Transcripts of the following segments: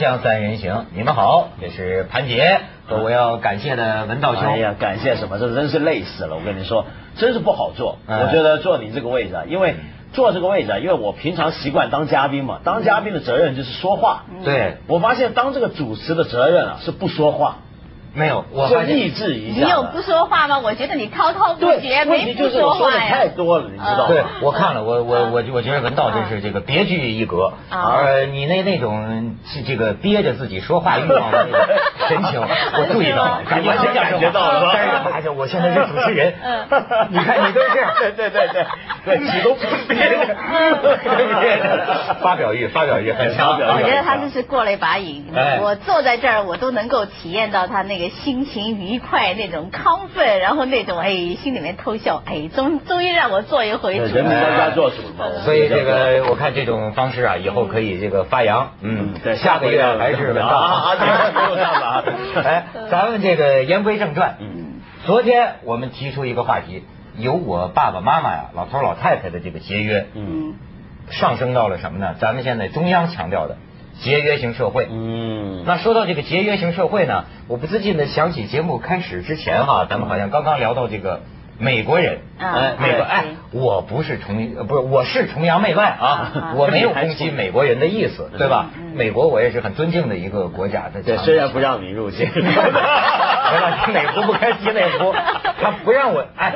锵三人行，你们好，这是潘杰和我要感谢的文道兄。哎呀，感谢什么？这真是累死了！我跟你说，真是不好做。哎我觉得坐你这个位置啊，因为坐这个位置啊，因为我平常习惯当嘉宾嘛，当嘉宾的责任就是说话。对，我发现当这个主持的责任啊是不说话，没有，我是发现抑制一下。你有不说话吗？我觉得你滔滔不绝，，问没不题就是我说话呀。的太多了，你知道吗？对，我看了，我我我我觉得文道真是这个别具一格，啊。呃，你那那种是这个憋着自己说话欲望的那个神情，我注意到了，感觉我是感觉到了。吧但是哎呀，我现在是主持人，嗯。你看你都是这样，对对对对。对，启动憋着，发表欲，发表欲很强，我觉得他这是过了一把瘾。哎。我坐在这儿，我都能够体验到他那个心情愉快、那种亢奋，然后那种哎心里面偷笑，哎终终于让我做一回主人民当家做主嘛。所以这个我看这种方式啊，以后可以这个发扬。嗯，对下个月还是文道啊啊啊对不用这样子啊哎，咱们这个言归正传。嗯，昨天我们提出一个话题，由我爸爸妈妈呀、老头老太太的这个节约，嗯上升到了什么呢？咱们现在中央强调的节约型社会。嗯，那说到这个节约型社会呢，我不自禁的想起节目开始之前哈、咱们好像刚刚聊到这个美国人。啊哎，美国哎，我不是崇呃不是，我是崇洋媚外啊啊，我没有攻击美国人的意思，对吧？嗯美国我也是很尊敬的一个国家的。对，虽然不让你入境，完了，哪壶不开提哪壶，他不让我哎，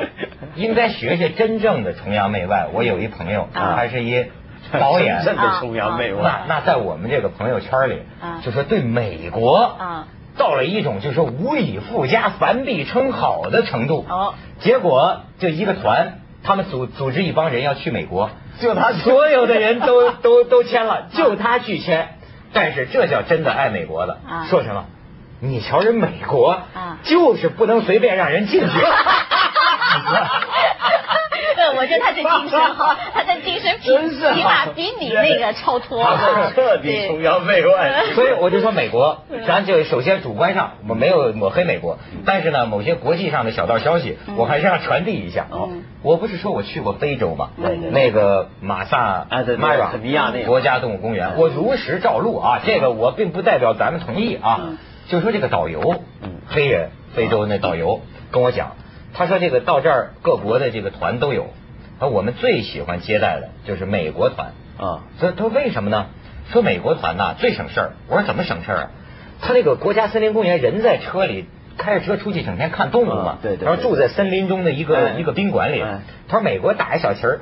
应该学学真正的崇洋媚外。我有一朋友，啊他是一 导演，真的崇洋媚那外。那在我们这个朋友圈里啊，就说对美国啊到了一种就是说无以复加、反比称好的程度。哦，结果就一个团，他们组组织一帮人要去美国，就他所有的人都 都都签了，就他拒签。但是这叫真的爱美国的，啊说什么？你瞧人美国啊就是不能随便让人进去。对，我觉得他这精神好，他的精神真是起码比你那个超脱。他是彻底崇洋媚外。所以我就说美国，咱就首先主观上我没有抹黑美国，但是呢，某些国际上的小道消息，我还是要传递一下。我不是说我去过非洲吗？那个马萨哎对对马拉肯尼亚那个国家动物公园，我如实照录啊，这个我并不代表咱们同意啊嗯，就说这个导游嗯，黑人非洲那导游跟我讲，他说这个到这儿各国的这个团都有，而我们最喜欢接待的就是美国团。啊，说他说为什么呢？说美国团呐最省事儿。我说怎么省事儿啊？他那个国家森林公园人在车里开着车出去，整天看动物嘛啊。对对对他说住在森林中的一个哎一个宾馆里哎。他说美国打一小旗儿，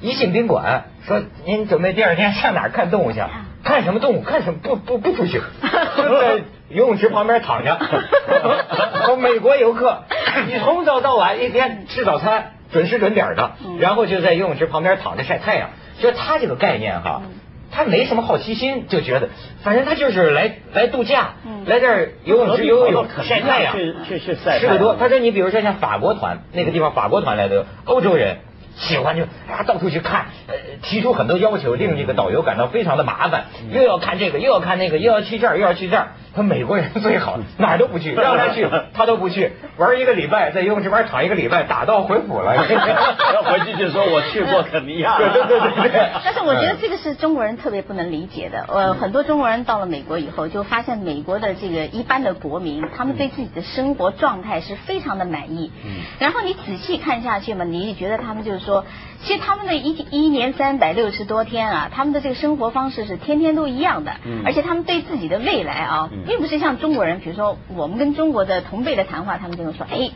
一进宾馆说您准备第二天上哪儿看动物去？看什么动物？看什么？不不不出去，就在游泳池旁边躺着。说美国游客，你从早到晚一天吃早餐准时准点的，然后就在游泳池旁边躺着晒太阳。就他这个概念哈，他没什么好奇心，就觉得反正他就是来来度假，嗯来这儿游泳池游游泳晒太阳，去去去晒太阳吃的多。他说你比如说像法国团那个地方，法国团来的欧洲人。喜欢就啊到处去看，呃，提出很多要求，令这个导游感到非常的麻烦，又要看这个，又要看那个，又要去这儿，又要去这儿。他美国人最好，哪儿都不去，让他去他都不去，玩一个礼拜，在游泳池边躺一个礼拜，打道回府了。要回去就说我去过肯尼亚。对对对对对。但是我觉得这个是中国人特别不能理解的。呃，很多中国人到了美国以后，就发现美国的这个一般的国民，他们对自己的生活状态是非常的满意。嗯然后你仔细看下去嘛，你也觉得他们就是说，其实他们的一一年三百六十多天啊，他们的这个生活方式是天天都一样的，嗯而且他们对自己的未来啊，嗯并不是像中国人，比如说我们跟中国的同辈的谈话，他们就会说，哎，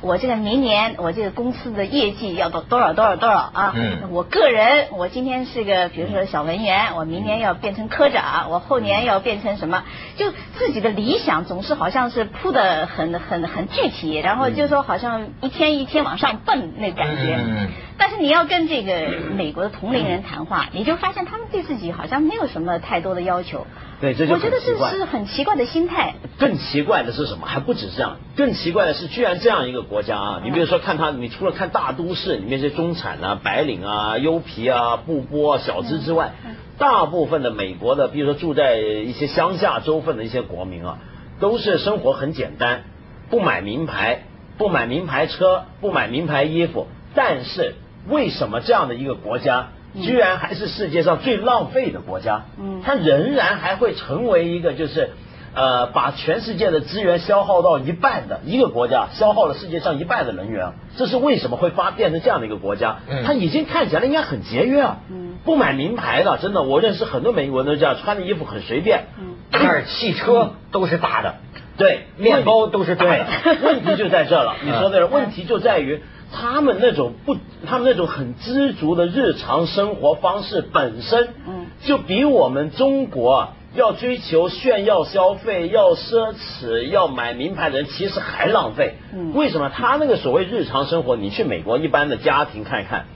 我这个明年我这个公司的业绩要到多少多少多少啊，嗯我个人我今天是个比如说小文员，我明年要变成科长，我后年要变成什么，就自己的理想总是好像是铺的很很很具体，然后就说好像一天一天往上蹦那感觉。嗯但是你要跟这个美国的同龄人谈话，你就发现他们对自己好像没有什么太多的要求。对，这就我觉得这是很奇怪的心态。更奇怪的是什么？还不止这样，更奇怪的是，居然这样一个国家啊！你比如说看他，你除了看大都市里面这些中产啊、白领啊、优皮啊、布波啊、小资之外，大部分的美国的，比如说住在一些乡下州份的一些国民啊，都是生活很简单，不买名牌，不买名牌车，不买名牌衣服，但是为什么这样的一个国家居然还是世界上最浪费的国家。嗯，它仍然还会成为一个就是呃把全世界的资源消耗到一半的一个国家，消耗了世界上一半的能源。这是为什么会发变成这样的一个国家？嗯，它已经看起来应该很节约啊。嗯，不买名牌的，真的，我认识很多美国人都这样，穿的衣服很随便。嗯，但是汽车都是大的。对，面包都是大的，问题就在这了。你说的，问题就在于他们那种不，他们那种很知足的日常生活方式本身，嗯，就比我们中国要追求炫耀消费、要奢侈、要买名牌的人其实还浪费。嗯，为什么？他那个所谓日常生活，你去美国一般的家庭看一看，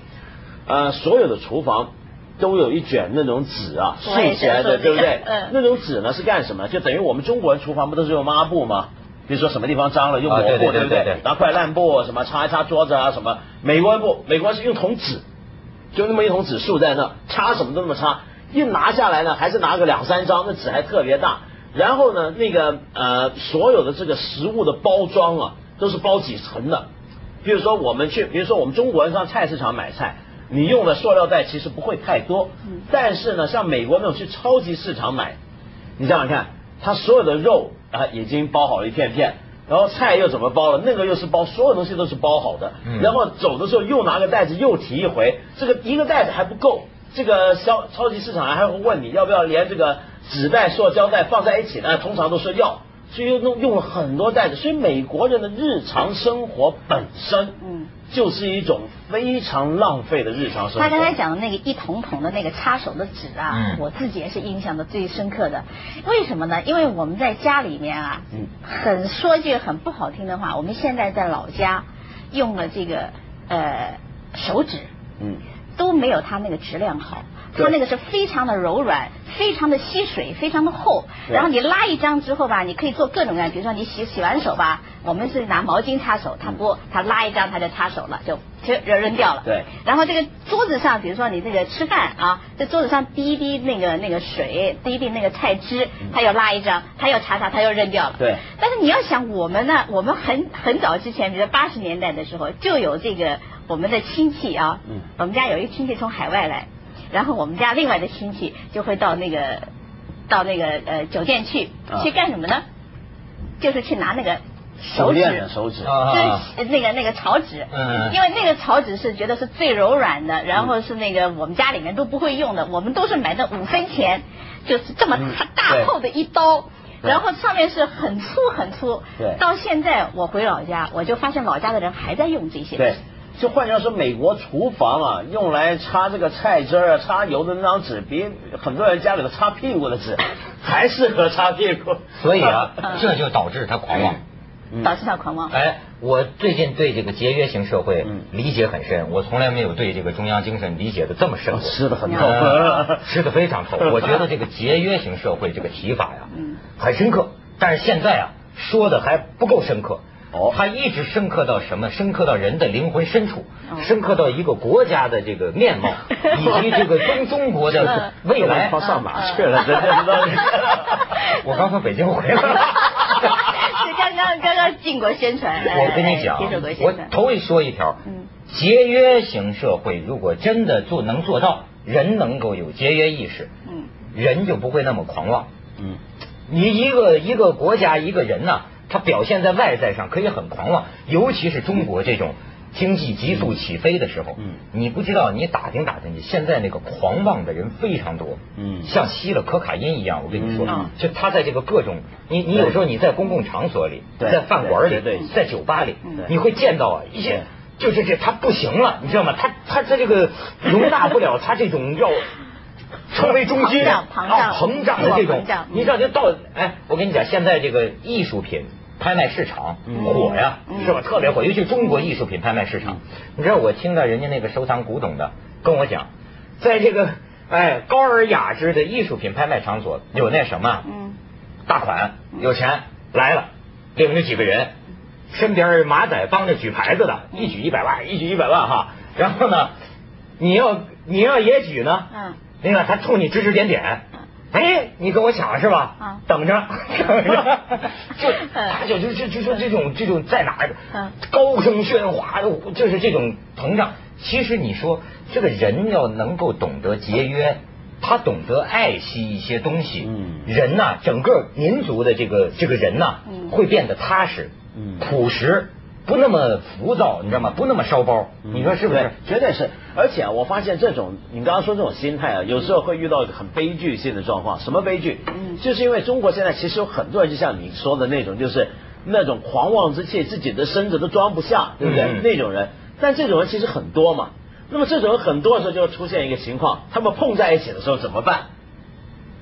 呃，所有的厨房。都有一卷那种纸啊，竖起来的，对不对？嗯。那种纸呢是干什么？就等于我们中国人厨房不都是用抹布吗？比如说什么地方脏了用抹布，对不对？拿块烂布什么擦一擦桌子啊什么。美国人不，美国是用桶纸，就那么一桶纸竖在那，擦什么都那么擦。一拿下来呢，还是拿个两三张，那纸还特别大。然后呢，那个呃，所有的这个食物的包装啊，都是包几层的。比如说我们去，比如说我们中国人上菜市场买菜。你用的塑料袋其实不会太多，但是呢，像美国那种去超级市场买，你想想看，他所有的肉啊已经包好了一片片，然后菜又怎么包了？那个又是包，所有东西都是包好的。然后走的时候又拿个袋子又提一回，这个一个袋子还不够，这个超超级市场还会问你要不要连这个纸袋、塑胶袋放在一起呢？通常都说要。所以用用了很多袋子，所以美国人的日常生活本身，嗯，就是一种非常浪费的日常生活。他刚才讲的那个一桶桶的那个擦手的纸啊，我自己也是印象的最深刻的。为什么呢？因为我们在家里面啊，嗯，很说句很不好听的话，我们现在在老家用了这个呃手纸，嗯，都没有他那个质量好。它那个是非常的柔软，非常的吸水，非常的厚。然后你拉一张之后吧，你可以做各种各样，比如说你洗洗完手吧，我们是拿毛巾擦手，它不，它拉一张它就擦手了，就就扔扔掉了。对。然后这个桌子上，比如说你这个吃饭啊，这桌子上滴一滴那个那个水，滴一滴那个菜汁，它又拉一张，它又擦擦，它又扔掉了。对。但是你要想我们呢，我们很很早之前，比如八十年代的时候，就有这个我们的亲戚啊，嗯，我们家有一个亲戚从海外来。然后我们家另外的亲戚就会到那个到那个呃酒店去去干什么呢？就是去拿那个手纸，手指，就是那个那个草纸，因为那个草纸是觉得是最柔软的，然后是那个我们家里面都不会用的，我们都是买的五分钱，就是这么大厚的一刀，然后上面是很粗很粗。对。到现在我回老家，我就发现老家的人还在用这些。对。就换句话说，美国厨房啊，用来擦这个菜汁啊、擦油的那张纸，比很多人家里头擦屁股的纸 还适合擦屁股。所以啊，这就导致他狂妄，导致他狂妄。哎，我最近对这个节约型社会理解很深，我从来没有对这个中央精神理解的这么深。吃的很透，吃的非常透。我觉得这个节约型社会这个提法呀，很深刻，但是现在啊，说的还不够深刻。哦，他一直深刻到什么？深刻到人的灵魂深处，深刻到一个国家的这个面貌，以及这个中中国的未来。他上哪去了？我刚从北京回来。是刚刚刚刚进过宣传。我跟你讲，我头一说一条，节约型社会如果真的做能做到，人能够有节约意识，嗯，人就不会那么狂妄。嗯，你一个一个国家一个人呢？它表现在外在上可以很狂妄，尤其是中国这种经济急速起飞的时候，嗯，你不知道，你打听打听去，现在那个狂妄的人非常多，嗯，像吸了可卡因一样，我跟你说，就他在这个各种，你你有时候你在公共场所里，在饭馆里，在酒吧里，你会见到啊一些，就是这他不行了，你知道吗？他他他这个容纳不了他这种要。成为中心啊，膨胀的这种，你知道就到哎，我跟你讲，现在这个艺术品拍卖市场火呀，是吧？特别火，尤其中国艺术品拍卖市场。你知道我听到人家那个收藏古董的跟我讲，在这个哎高而雅致的艺术品拍卖场所有那什么，大款有钱来了，领着几个人，身边马仔帮着举牌子的，一举一百万，一举一百万哈。然后呢，你要你要也举呢？嗯。另外，他冲你指指点点，哎，你跟我抢是吧？啊，等着，等着，就他就就就就说这种这种在哪高声喧哗，就是这种膨胀。其实你说这个人要能够懂得节约，他懂得爱惜一些东西，嗯。人呐、整个民族的这个这个人呐、嗯。会变得踏实，嗯。朴实，不那么浮躁，你知道吗？不那么烧包，你说是不是？对绝对是。而且啊，我发现这种你刚刚说这种心态啊，有时候会遇到一个很悲剧性的状况。什么悲剧？嗯就是因为中国现在其实有很多人，就像你说的那种，就是那种狂妄之气，自己的身子都装不下，对不对？嗯那种人，但这种人其实很多嘛。那么这种人很多的时候就会出现一个情况，他们碰在一起的时候怎么办？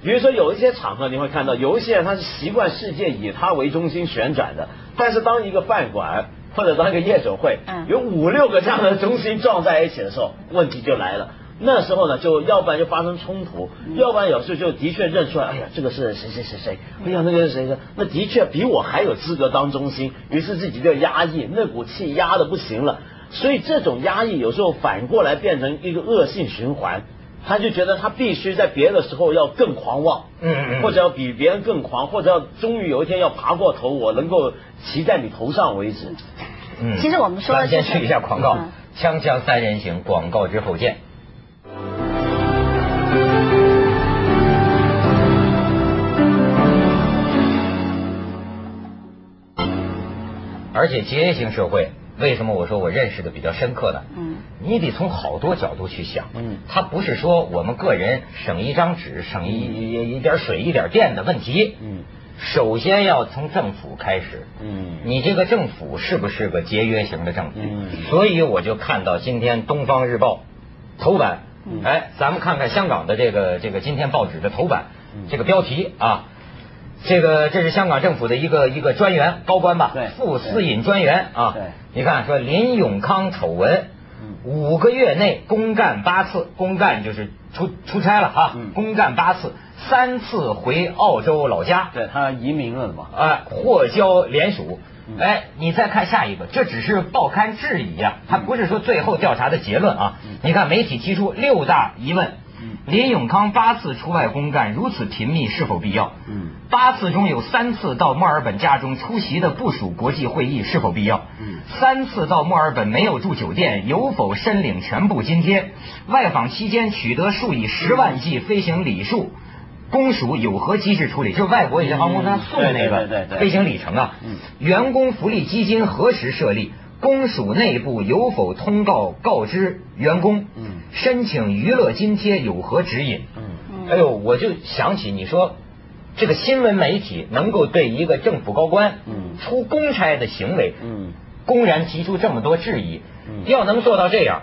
比如说有一些场合你会看到，有一些人他是习惯世界以他为中心旋转的，但是当一个饭馆或者当一个夜总会，嗯有五六个这样的中心撞在一起的时候，问题就来了。那时候呢，就要不然就发生冲突，要不然有时候就的确认出来，哎呀，这个是谁谁谁谁，哎呀，那个是谁谁，那的确比我还有资格当中心，于是自己就压抑，那股气压的不行了。所以这种压抑有时候反过来变成一个恶性循环，他就觉得他必须在别的时候要更狂妄，嗯嗯嗯或者要比别人更狂，或者要终于有一天要爬过头，我能够骑在你头上为止。嗯其实我们说的就是先去一下广告嗯，锵锵三人行，广告之后见。而且节约型社会，为什么我说我认识的比较深刻呢？嗯，你得从好多角度去想。嗯它不是说我们个人省一张纸、省一一一点水、一点电的问题。嗯，首先要从政府开始。嗯你这个政府是不是个节约型的政府？嗯所以我就看到今天《东方日报》头版，嗯哎，咱们看看香港的这个这个今天报纸的头版，嗯这个标题啊，这个这是香港政府的一个一个专员高官吧，对副私隐专员啊，对你看说林永康丑闻。嗯五个月内公干八次，公干就是出出差了哈，嗯公干八次，三次回澳洲老家，对他移民了嘛？哎，获交联署嗯。哎，你再看下一个，这只是报刊质疑啊，他不是说最后调查的结论啊。你看媒体提出六大疑问嗯：林永康八次出外公干如此频密是否必要？嗯八次中有三次到墨尔本家中出席的部署国际会议是否必要？嗯三次到墨尔本没有住酒店，有否申领全部津贴？外访期间取得数以十万计飞行里数，公署有何机制处理？就是外国有些航空公司送那对对对对对个飞行里程啊嗯，员工福利基金何时设立？公署内部有否通告告知员工？嗯申请娱乐津贴有何指引？嗯嗯哎呦，我就想起你说，这个新闻媒体能够对一个政府高官嗯出公差的行为，嗯公然提出这么多质疑，嗯要能做到这样，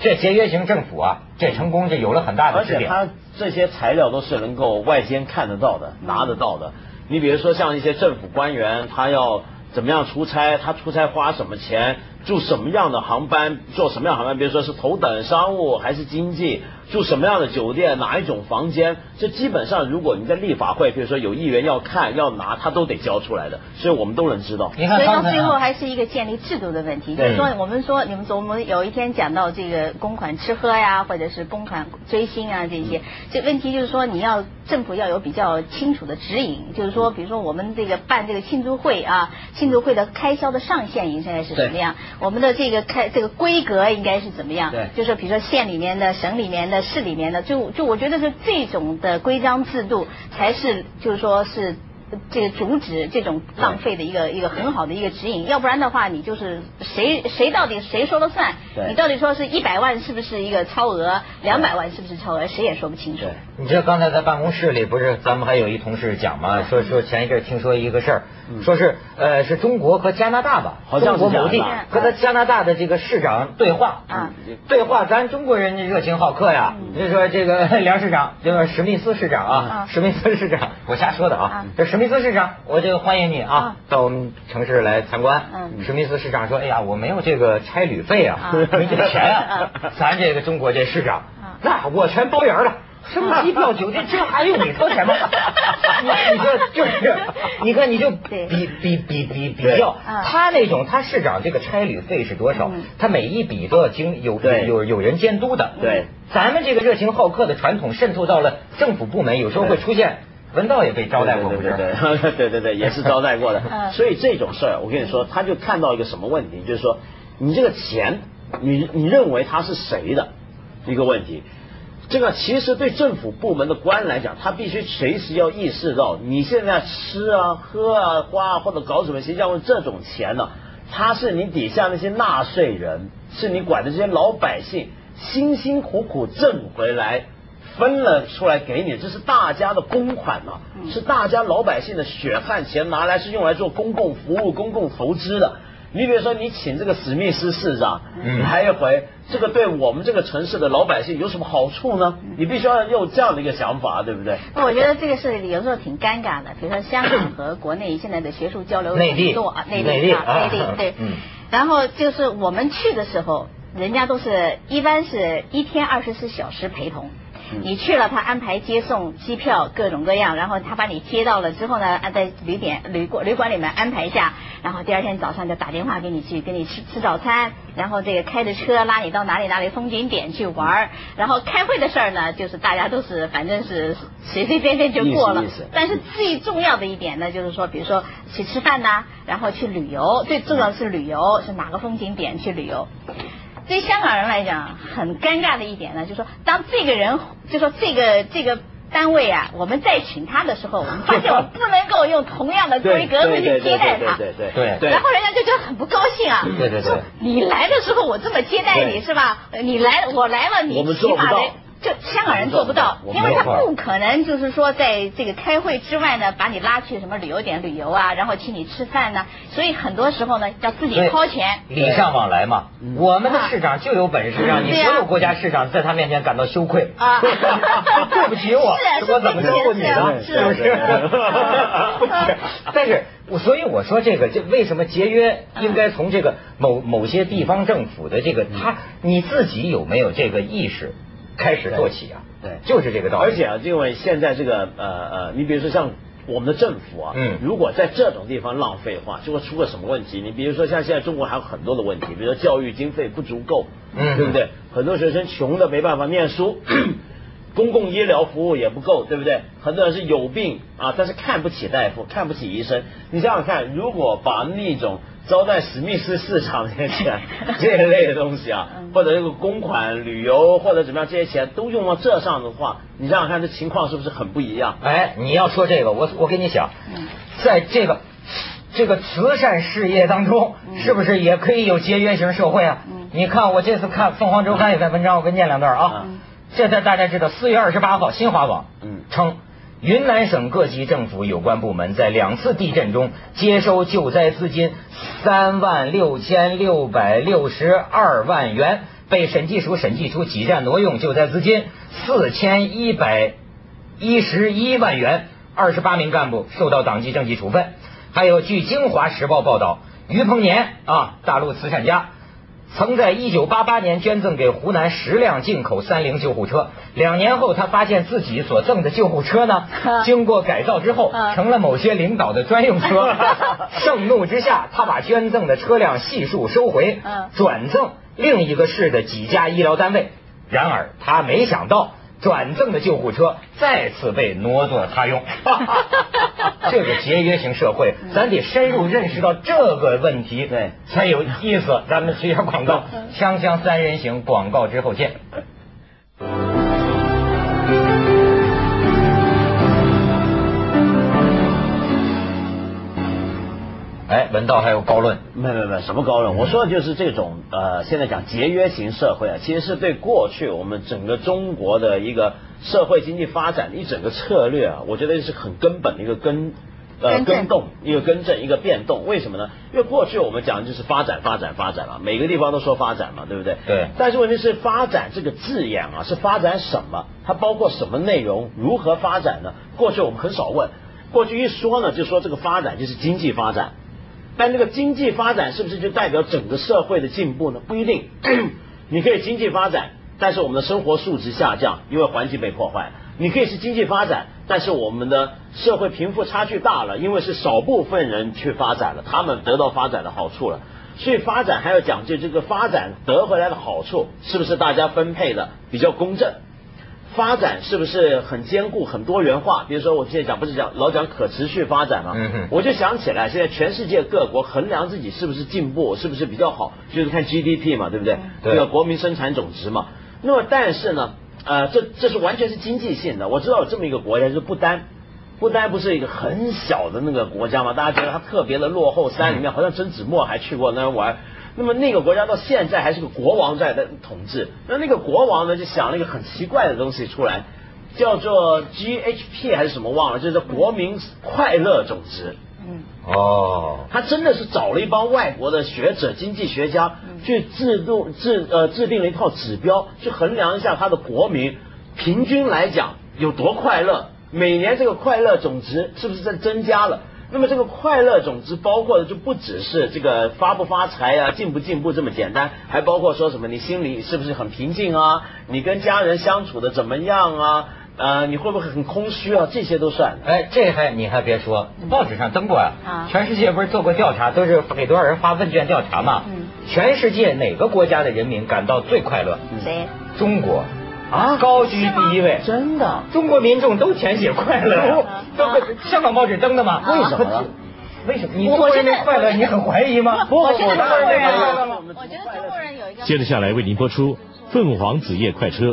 这节约型政府啊，这成功就有了很大的而且。他这些材料都是能够外间看得到的、拿得到的。你比如说像一些政府官员，他要怎么样出差，他出差花什么钱，住什么样的航班，坐什么样的航班，比如说是头等商务还是经济，住什么样的酒店，哪一种房间，这基本上如果你在立法会，比如说有议员要看要拿，他都得交出来的，所以我们都能知道。你看所以到最后啊，还是一个建立制度的问题，就是说我们说你们我们有一天讲到这个公款吃喝呀，或者是公款追星啊这些，这问题就是说你要政府要有比较清楚的指引，就是说比如说我们这个办这个庆祝会啊，庆祝会的开销的上限应该是什么样，我们的这个开这个规格应该是怎么样，对就是比如说县里面的、省里面的、市里面的，就就我觉得是这种的规章制度才是就是说是。这个阻止这种浪费的一个一个很好的一个指引，要不然的话，你就是谁谁到底谁说了算？对？你到底说是一百万是不是一个超额，两百万是不是超额，谁也说不清楚。对。你知道刚才在办公室里不是咱们还有一同事讲嘛，说说前一阵听说一个事儿，嗯。说是呃是中国和加拿大吧，好像是某地加拿大和他加拿大的这个市长对话。啊对话，咱中国人热情好客呀。就说这个 梁市长，这个史密斯市长啊啊，史密斯市长，我瞎说的啊啊。这史密斯市长，我就欢迎你啊啊，到我们城市来参观。嗯史密斯市长说：“哎呀，我没有这个差旅费啊啊，没这钱啊啊。咱这个中国这市长啊，那我全包圆了。”什么机票、酒店，这还用你掏钱吗？你 你说就是，你看你就比比比比比较，啊他那种他市长这个差旅费是多少嗯？他每一笔都要经有有有人监督的。对，咱们这个热情好客的传统渗透到了政府部门，有时候会出现。文道也被招待过，对对？对对对对 对，也是招待过的。嗯所以这种事儿，我跟你说，他就看到一个什么问题，就是说，你这个钱你你认为他是谁的一个问题。这个其实对政府部门的官来讲，他必须随时要意识到，你现在吃啊、喝啊、花啊，或者搞什么形象用这种钱呢，他是你底下那些纳税人，是你管的这些老百姓辛辛苦苦挣回来。分了出来给你，这是大家的公款呐，是大家老百姓的血汗钱，拿来是用来做公共服务、公共投资的。你比如说，你请这个史密斯市长来一回，这个对我们这个城市的老百姓有什么好处呢？你必须要有这样的一个想法，对不对？那我觉得这个是有时候挺尴尬的。比如说，香港和国内现在的学术交流内地啊，内地啊，内地对。然后就是我们去的时候，人家都是一般是一天二十四小时陪同。你去了，他安排接送、机票各种各样，然后他把你接到了之后呢，在旅点、旅馆、旅馆里面安排一下，然后第二天早上就打电话给你去，跟你吃吃早餐，然后这个开着车拉你到哪里哪里风景点去玩然后开会的事儿呢，就是大家都是反正是随随便便就过了。但是最重要的一点呢，就是说，比如说去吃饭呐，然后去旅游，最重要的是旅游，是哪个风景点去旅游。对香港人来讲，很尴尬的一点呢，就是说，当这个人，就说这个这个单位啊，我们再请他的时候，我们发现我们不能够用同样的规格去接待他，对对对对，然后人家就觉得很不高兴啊，对对对，你来的时候我这么接待你是吧？你来我来了，你起码得。就香港人做不到，因为他不可能就是说在这个开会之外呢，把你拉去什么旅游点旅游啊，然后请你吃饭呢，所以很多时候呢要自己掏钱，礼尚往来嘛。我们的市长就有本事让你所有国家市长在他面前感到羞愧啊，对不起我，我怎么照顾你呢？是不是？但是，所以我说这个，这为什么节约应该从这个某某些地方政府的这个他你自己有没有这个意识？开始做起啊，对，就是这个道理。而且啊，因为现在这个呃呃，你比如说像我们的政府啊，嗯，如果在这种地方浪费的话，就会出个什么问题？你比如说像现在中国还有很多的问题，比如说教育经费不足够，嗯，对不对？很多学生穷的没办法念书，公共医疗服务也不够，对不对？很多人是有病啊，但是看不起大夫，看不起医生。你想想看，如果把那种招待史密斯市场这些钱，这一类的东西啊，或者这个公款旅游或者怎么样，这些钱都用到这上的话，你想想看，这情况是不是很不一样？哎，你要说这个，我我给你讲，在这个这个慈善事业当中，是不是也可以有节约型社会啊？你看，我这次看凤凰周刊有篇文章，我给你念两段啊。现在大家知道，四月二十八号，新华网称。云南省各级政府有关部门在两次地震中接收救灾资金三万六千六百六十二万元，被审计署审计出挤占挪用救灾资金四千一百一十一万元，二十八名干部受到党纪政纪处分。还有，据《京华时报》报道，于鹏年啊，大陆慈善家。曾在一九八八年捐赠给湖南十辆进口三菱救护车，两年后他发现自己所赠的救护车呢，经过改造之后成了某些领导的专用车。盛怒之下，他把捐赠的车辆悉数收回，转赠另一个市的几家医疗单位。然而他没想到。转赠的救护车再次被挪作他用，这个节约型社会，咱得深入认识到这个问题，对才有意思。咱们学下广告，锵锵三人行广告之后见。文道还有高论？没没没，什么高论？我说的就是这种呃，现在讲节约型社会啊，其实是对过去我们整个中国的一个社会经济发展的一整个策略啊，我觉得是很根本的一个根呃更动，一个更正，一个变动。为什么呢？因为过去我们讲的就是发展，发展，发展嘛，每个地方都说发展嘛，对不对？对。但是问题是，发展这个字眼啊，是发展什么？它包括什么内容？如何发展呢？过去我们很少问，过去一说呢，就说这个发展就是经济发展。但这个经济发展是不是就代表整个社会的进步呢？不一定。你可以经济发展，但是我们的生活素质下降，因为环境被破坏；你可以是经济发展，但是我们的社会贫富差距大了，因为是少部分人去发展了，他们得到发展的好处了。所以发展还要讲究这个发展得回来的好处是不是大家分配的比较公正？发展是不是很坚固、很多元化？比如说我现在讲不是讲老讲可持续发展吗？嗯哼我就想起来，现在全世界各国衡量自己是不是进步，是不是比较好，就是看 GDP 嘛，对不对？对这个国民生产总值嘛。那么但是呢，呃，这这是完全是经济性的。我知道有这么一个国家，就是不丹。不丹不是一个很小的那个国家嘛？大家觉得它特别的落后，山里面好像曾子墨还去过那儿玩。那么那个国家到现在还是个国王在的统治。那那个国王呢，就想了一个很奇怪的东西出来，叫做 GHP 还是什么忘了，就是国民快乐总值。嗯，哦，他真的是找了一帮外国的学者、经济学家去制度制呃制定了一套指标，去衡量一下他的国民平均来讲有多快乐，每年这个快乐总值是不是在增加了？那么这个快乐总之包括的就不只是这个发不发财啊、进不进步这么简单，还包括说什么你心里是不是很平静啊？你跟家人相处的怎么样啊？呃，你会不会很空虚啊？这些都算。哎，这还你还别说，报纸上登过呀、啊全世界不是做过调查，都是给多少人发问卷调查嘛？嗯全世界哪个国家的人民感到最快乐？谁？中国啊高居第一位。真的？中国民众都填写快乐都香港报纸登的嘛？为什么呢？为什么？你中国人民快乐，你很怀疑吗？我觉得中国人有一个接着下来为您播出《凤凰紫夜快车》。